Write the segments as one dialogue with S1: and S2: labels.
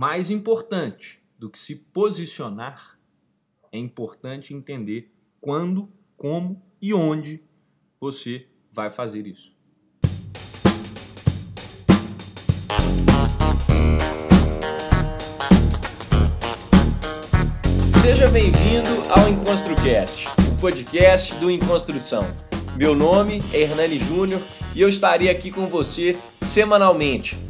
S1: Mais importante do que se posicionar, é importante entender quando, como e onde você vai fazer isso. Seja bem-vindo ao EnconstruCast, o podcast do Enconstrução. Meu nome é Hernani Júnior e eu estarei aqui com você semanalmente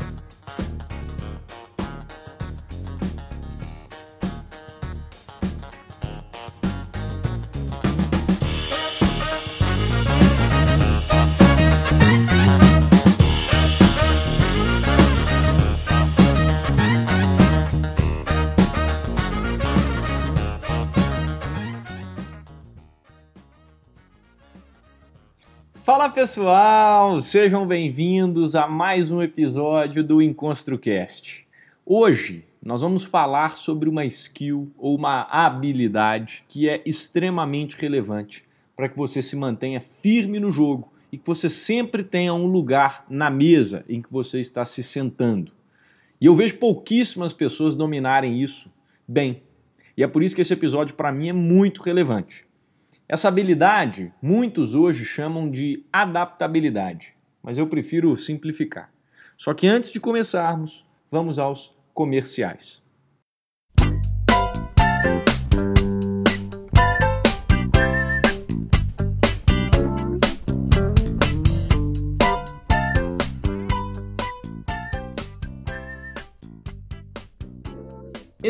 S1: Fala pessoal, sejam bem-vindos a mais um episódio do EnconstruCast. Hoje nós vamos falar sobre uma skill ou uma habilidade que é extremamente relevante para que você se mantenha firme no jogo e que você sempre tenha um lugar na mesa em que você está se sentando. E eu vejo pouquíssimas pessoas dominarem isso bem. E é por isso que esse episódio para mim é muito relevante. Essa habilidade muitos hoje chamam de adaptabilidade, mas eu prefiro simplificar. Só que antes de começarmos, vamos aos comerciais.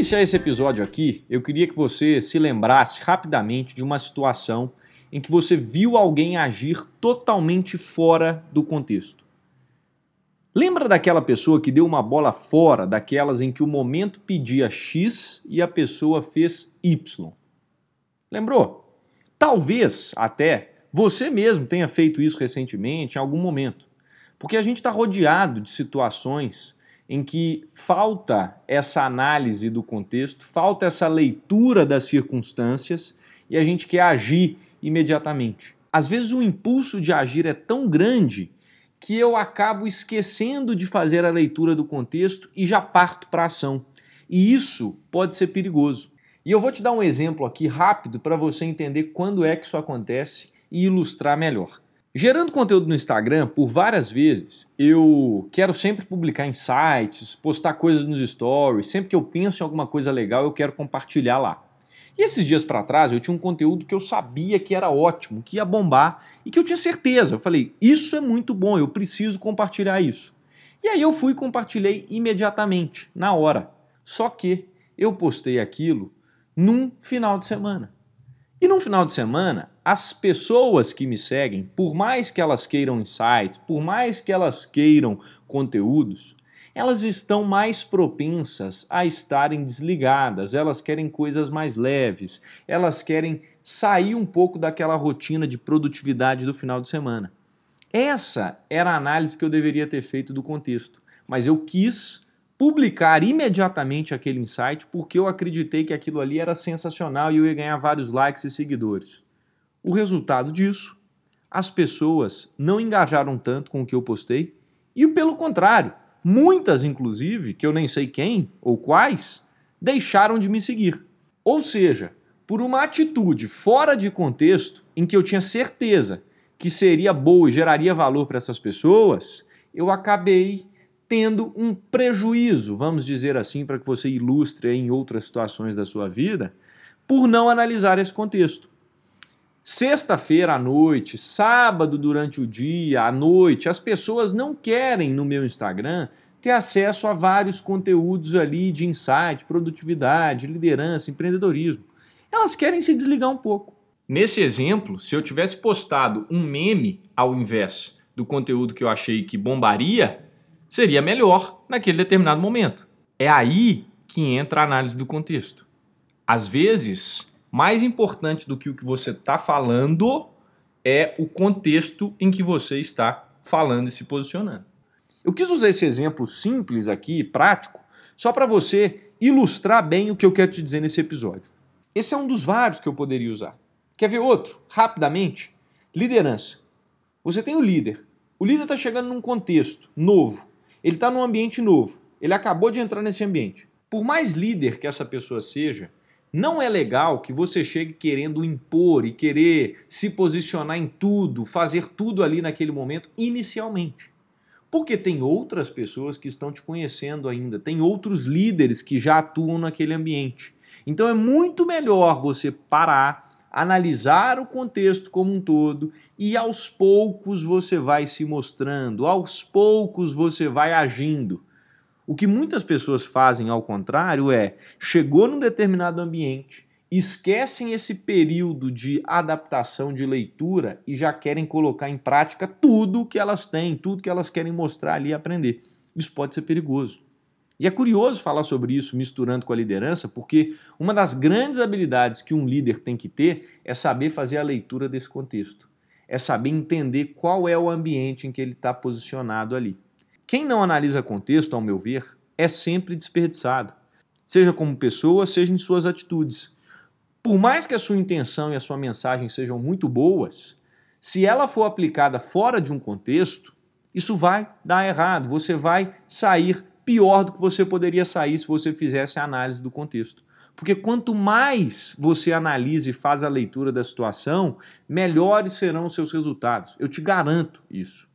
S1: Iniciar esse episódio aqui, eu queria que você se lembrasse rapidamente de uma situação em que você viu alguém agir totalmente fora do contexto. Lembra daquela pessoa que deu uma bola fora daquelas em que o momento pedia X e a pessoa fez Y? Lembrou? Talvez até você mesmo tenha feito isso recentemente, em algum momento. Porque a gente está rodeado de situações em que falta essa análise do contexto, falta essa leitura das circunstâncias e a gente quer agir imediatamente. Às vezes o impulso de agir é tão grande que eu acabo esquecendo de fazer a leitura do contexto e já parto para a ação. E isso pode ser perigoso. E eu vou te dar um exemplo aqui rápido para você entender quando é que isso acontece e ilustrar melhor. Gerando conteúdo no Instagram, por várias vezes, eu quero sempre publicar insights, postar coisas nos stories. Sempre que eu penso em alguma coisa legal, eu quero compartilhar lá. E esses dias para trás, eu tinha um conteúdo que eu sabia que era ótimo, que ia bombar e que eu tinha certeza. Eu falei, isso é muito bom, eu preciso compartilhar isso. E aí eu fui e compartilhei imediatamente, na hora. Só que eu postei aquilo num final de semana. E num final de semana, as pessoas que me seguem, por mais que elas queiram insights, por mais que elas queiram conteúdos, elas estão mais propensas a estarem desligadas, elas querem coisas mais leves, elas querem sair um pouco daquela rotina de produtividade do final de semana. Essa era a análise que eu deveria ter feito do contexto, mas eu quis publicar imediatamente aquele insight porque eu acreditei que aquilo ali era sensacional e eu ia ganhar vários likes e seguidores. O resultado disso, as pessoas não engajaram tanto com o que eu postei e pelo contrário, muitas inclusive, que eu nem sei quem ou quais, deixaram de me seguir. Ou seja, por uma atitude fora de contexto em que eu tinha certeza que seria boa e geraria valor para essas pessoas, eu acabei tendo um prejuízo, vamos dizer assim, para que você ilustre em outras situações da sua vida, por não analisar esse contexto. Sexta-feira à noite, sábado durante o dia, à noite, as pessoas não querem no meu Instagram ter acesso a vários conteúdos ali de insight, produtividade, liderança, empreendedorismo. Elas querem se desligar um pouco. Nesse exemplo, se eu tivesse postado um meme ao invés do conteúdo que eu achei que bombaria, seria melhor naquele determinado momento. É aí que entra a análise do contexto. Às vezes, mais importante do que o que você está falando é o contexto em que você está falando e se posicionando. Eu quis usar esse exemplo simples aqui, prático, só para você ilustrar bem o que eu quero te dizer nesse episódio. Esse é um dos vários que eu poderia usar. Quer ver outro? Rapidamente. Liderança. Você tem o líder. O líder está chegando num contexto novo. Ele está num ambiente novo. Ele acabou de entrar nesse ambiente. Por mais líder que essa pessoa seja, não é legal que você chegue querendo impor e querer se posicionar em tudo, fazer tudo ali naquele momento inicialmente. Porque tem outras pessoas que estão te conhecendo ainda, tem outros líderes que já atuam naquele ambiente. Então é muito melhor você parar, analisar o contexto como um todo e aos poucos você vai se mostrando, aos poucos você vai agindo. O que muitas pessoas fazem ao contrário é chegou num determinado ambiente, esquecem esse período de adaptação de leitura e já querem colocar em prática tudo que elas têm, tudo que elas querem mostrar ali e aprender. Isso pode ser perigoso. E é curioso falar sobre isso misturando com a liderança, porque uma das grandes habilidades que um líder tem que ter é saber fazer a leitura desse contexto. É saber entender qual é o ambiente em que ele está posicionado ali. Quem não analisa contexto, ao meu ver, é sempre desperdiçado, seja como pessoa, seja em suas atitudes. Por mais que a sua intenção e a sua mensagem sejam muito boas, se ela for aplicada fora de um contexto, isso vai dar errado. Você vai sair pior do que você poderia sair se você fizesse a análise do contexto. Porque quanto mais você analisa e faz a leitura da situação, melhores serão os seus resultados. Eu te garanto isso.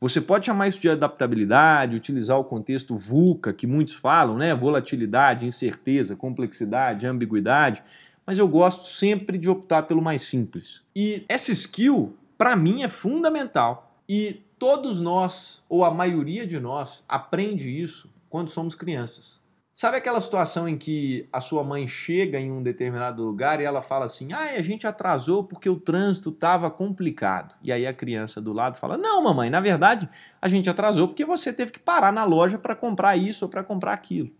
S1: Você pode chamar isso de adaptabilidade, utilizar o contexto VUCA, que muitos falam, né? Volatilidade, incerteza, complexidade, ambiguidade mas eu gosto sempre de optar pelo mais simples. E essa skill, para mim, é fundamental. E todos nós, ou a maioria de nós, aprende isso quando somos crianças. Sabe aquela situação em que a sua mãe chega em um determinado lugar e ela fala assim: ah, a gente atrasou porque o trânsito estava complicado. E aí a criança do lado fala: não, mamãe, na verdade a gente atrasou porque você teve que parar na loja para comprar isso ou para comprar aquilo.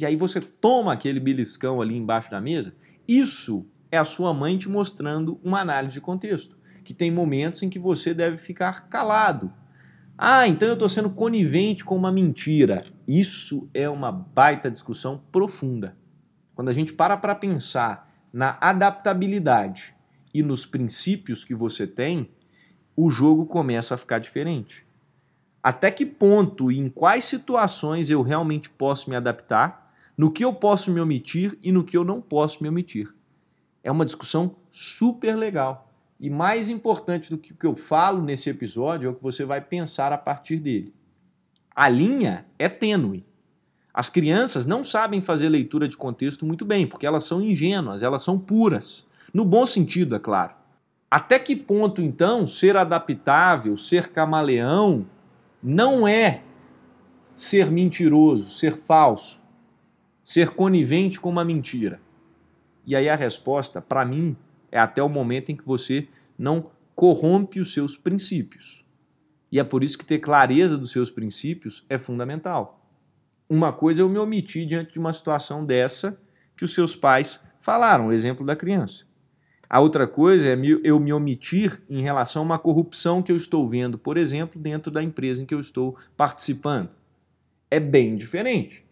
S1: E aí você toma aquele beliscão ali embaixo da mesa isso é a sua mãe te mostrando uma análise de contexto, que tem momentos em que você deve ficar calado. Ah, então eu estou sendo conivente com uma mentira. Isso é uma baita discussão profunda. Quando a gente para para pensar na adaptabilidade e nos princípios que você tem, o jogo começa a ficar diferente. Até que ponto e em quais situações eu realmente posso me adaptar no que eu posso me omitir e no que eu não posso me omitir. É uma discussão super legal. E mais importante do que o que eu falo nesse episódio é o que você vai pensar a partir dele. A linha é tênue. As crianças não sabem fazer leitura de contexto muito bem, porque elas são ingênuas, elas são puras. No bom sentido, é claro. Até que ponto, então, ser adaptável, ser camaleão, não é ser mentiroso, ser falso? ser conivente com uma mentira? E aí a resposta, para mim, é até o momento em que você não corrompe os seus princípios. E é por isso que ter clareza dos seus princípios é fundamental. Uma coisa é eu me omitir diante de uma situação dessa que os seus pais falaram, o exemplo da criança. A outra coisa é eu me omitir em relação a uma corrupção que eu estou vendo, por exemplo, dentro da empresa em que eu estou participando. É bem diferente.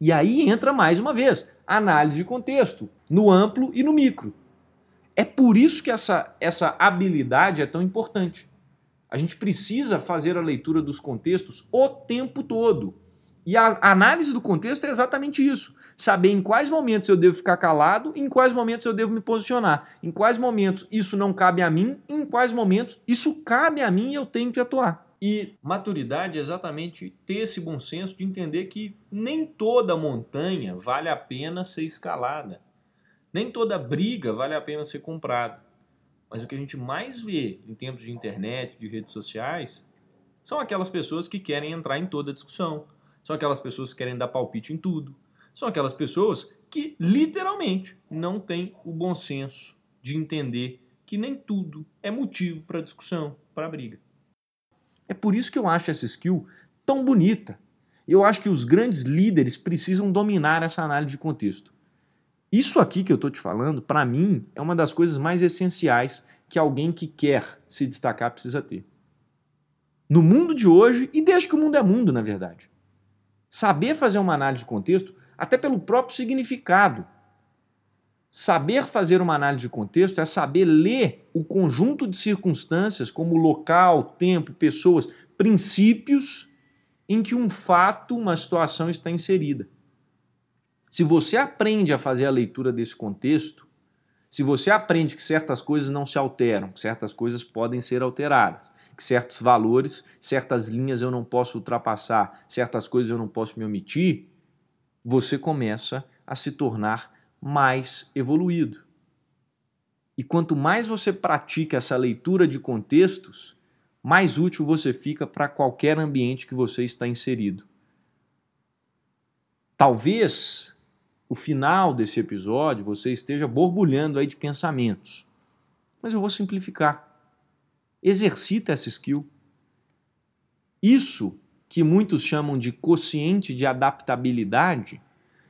S1: E aí entra mais uma vez análise de contexto, no amplo e no micro. É por isso que essa, essa habilidade é tão importante. A gente precisa fazer a leitura dos contextos o tempo todo. E a análise do contexto é exatamente isso. Saber em quais momentos eu devo ficar calado, em quais momentos eu devo me posicionar, em quais momentos isso não cabe a mim, em quais momentos isso cabe a mim e eu tenho que atuar. E maturidade é exatamente ter esse bom senso de entender que nem toda montanha vale a pena ser escalada. Nem toda briga vale a pena ser comprada. Mas o que a gente mais vê em tempos de internet, de redes sociais, são aquelas pessoas que querem entrar em toda a discussão, são aquelas pessoas que querem dar palpite em tudo, são aquelas pessoas que literalmente não têm o bom senso de entender que nem tudo é motivo para discussão, para briga. É por isso que eu acho essa skill tão bonita. Eu acho que os grandes líderes precisam dominar essa análise de contexto. Isso aqui que eu estou te falando, para mim, é uma das coisas mais essenciais que alguém que quer se destacar precisa ter. No mundo de hoje e desde que o mundo é mundo, na verdade. Saber fazer uma análise de contexto, até pelo próprio significado. Saber fazer uma análise de contexto é saber ler o conjunto de circunstâncias, como local, tempo, pessoas, princípios em que um fato, uma situação está inserida. Se você aprende a fazer a leitura desse contexto, se você aprende que certas coisas não se alteram, que certas coisas podem ser alteradas, que certos valores, certas linhas eu não posso ultrapassar, certas coisas eu não posso me omitir, você começa a se tornar mais evoluído. E quanto mais você pratica essa leitura de contextos, mais útil você fica para qualquer ambiente que você está inserido. Talvez o final desse episódio você esteja borbulhando aí de pensamentos. Mas eu vou simplificar. Exercita essa skill. Isso que muitos chamam de quociente de adaptabilidade,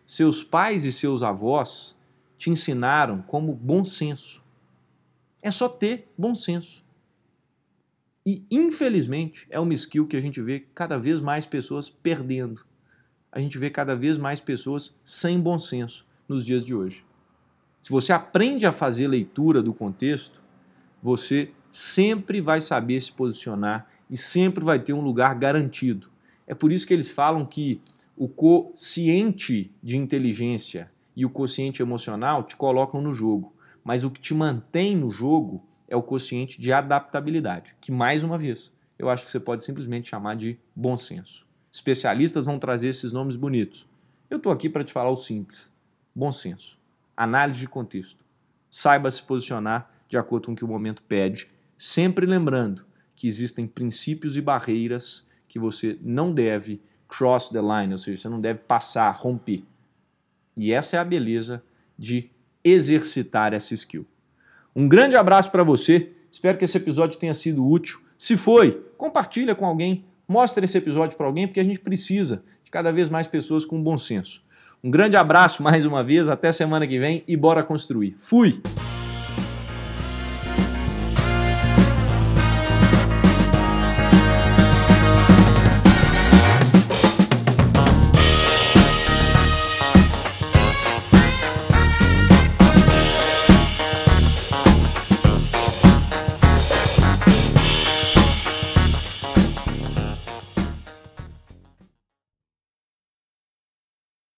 S1: seus pais e seus avós te ensinaram como bom senso. É só ter bom senso. E, infelizmente, é uma skill que a gente vê cada vez mais pessoas perdendo a gente vê cada vez mais pessoas sem bom senso nos dias de hoje. Se você aprende a fazer leitura do contexto, você sempre vai saber se posicionar e sempre vai ter um lugar garantido. É por isso que eles falam que o quociente de inteligência e o quociente emocional te colocam no jogo, mas o que te mantém no jogo é o quociente de adaptabilidade, que mais uma vez eu acho que você pode simplesmente chamar de bom senso. Especialistas vão trazer esses nomes bonitos. Eu estou aqui para te falar o simples: bom senso, análise de contexto. Saiba se posicionar de acordo com o que o momento pede, sempre lembrando que existem princípios e barreiras que você não deve cross the line, ou seja, você não deve passar, romper. E essa é a beleza de exercitar essa skill. Um grande abraço para você. Espero que esse episódio tenha sido útil. Se foi, compartilha com alguém Mostre esse episódio para alguém porque a gente precisa de cada vez mais pessoas com bom senso. Um grande abraço mais uma vez, até semana que vem e bora construir. Fui!